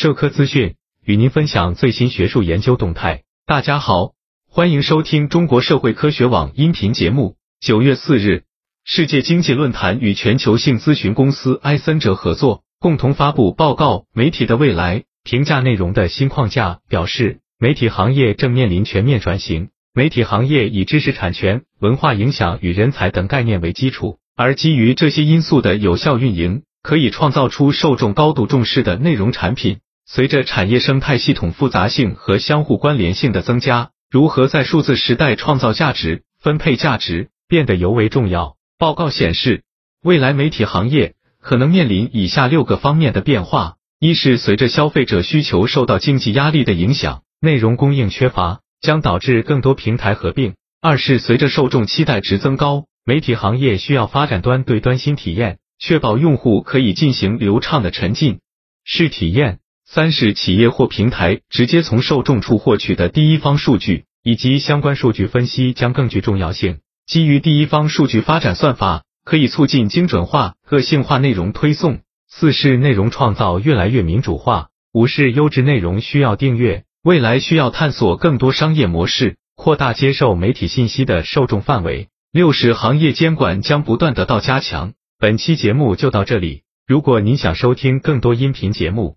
社科资讯与您分享最新学术研究动态。大家好，欢迎收听中国社会科学网音频节目。九月四日，世界经济论坛与全球性咨询公司埃森哲合作，共同发布报告《媒体的未来：评价内容的新框架》，表示媒体行业正面临全面转型。媒体行业以知识产权、文化影响与人才等概念为基础，而基于这些因素的有效运营。可以创造出受众高度重视的内容产品。随着产业生态系统复杂性和相互关联性的增加，如何在数字时代创造价值、分配价值变得尤为重要。报告显示，未来媒体行业可能面临以下六个方面的变化：一是随着消费者需求受到经济压力的影响，内容供应缺乏，将导致更多平台合并；二是随着受众期待值增高，媒体行业需要发展端对端新体验。确保用户可以进行流畅的沉浸式体验。三是企业或平台直接从受众处获取的第一方数据以及相关数据分析将更具重要性。基于第一方数据发展算法可以促进精准化、个性化内容推送。四是内容创造越来越民主化。五是优质内容需要订阅，未来需要探索更多商业模式，扩大接受媒体信息的受众范围。六是行业监管将不断得到加强。本期节目就到这里。如果您想收听更多音频节目，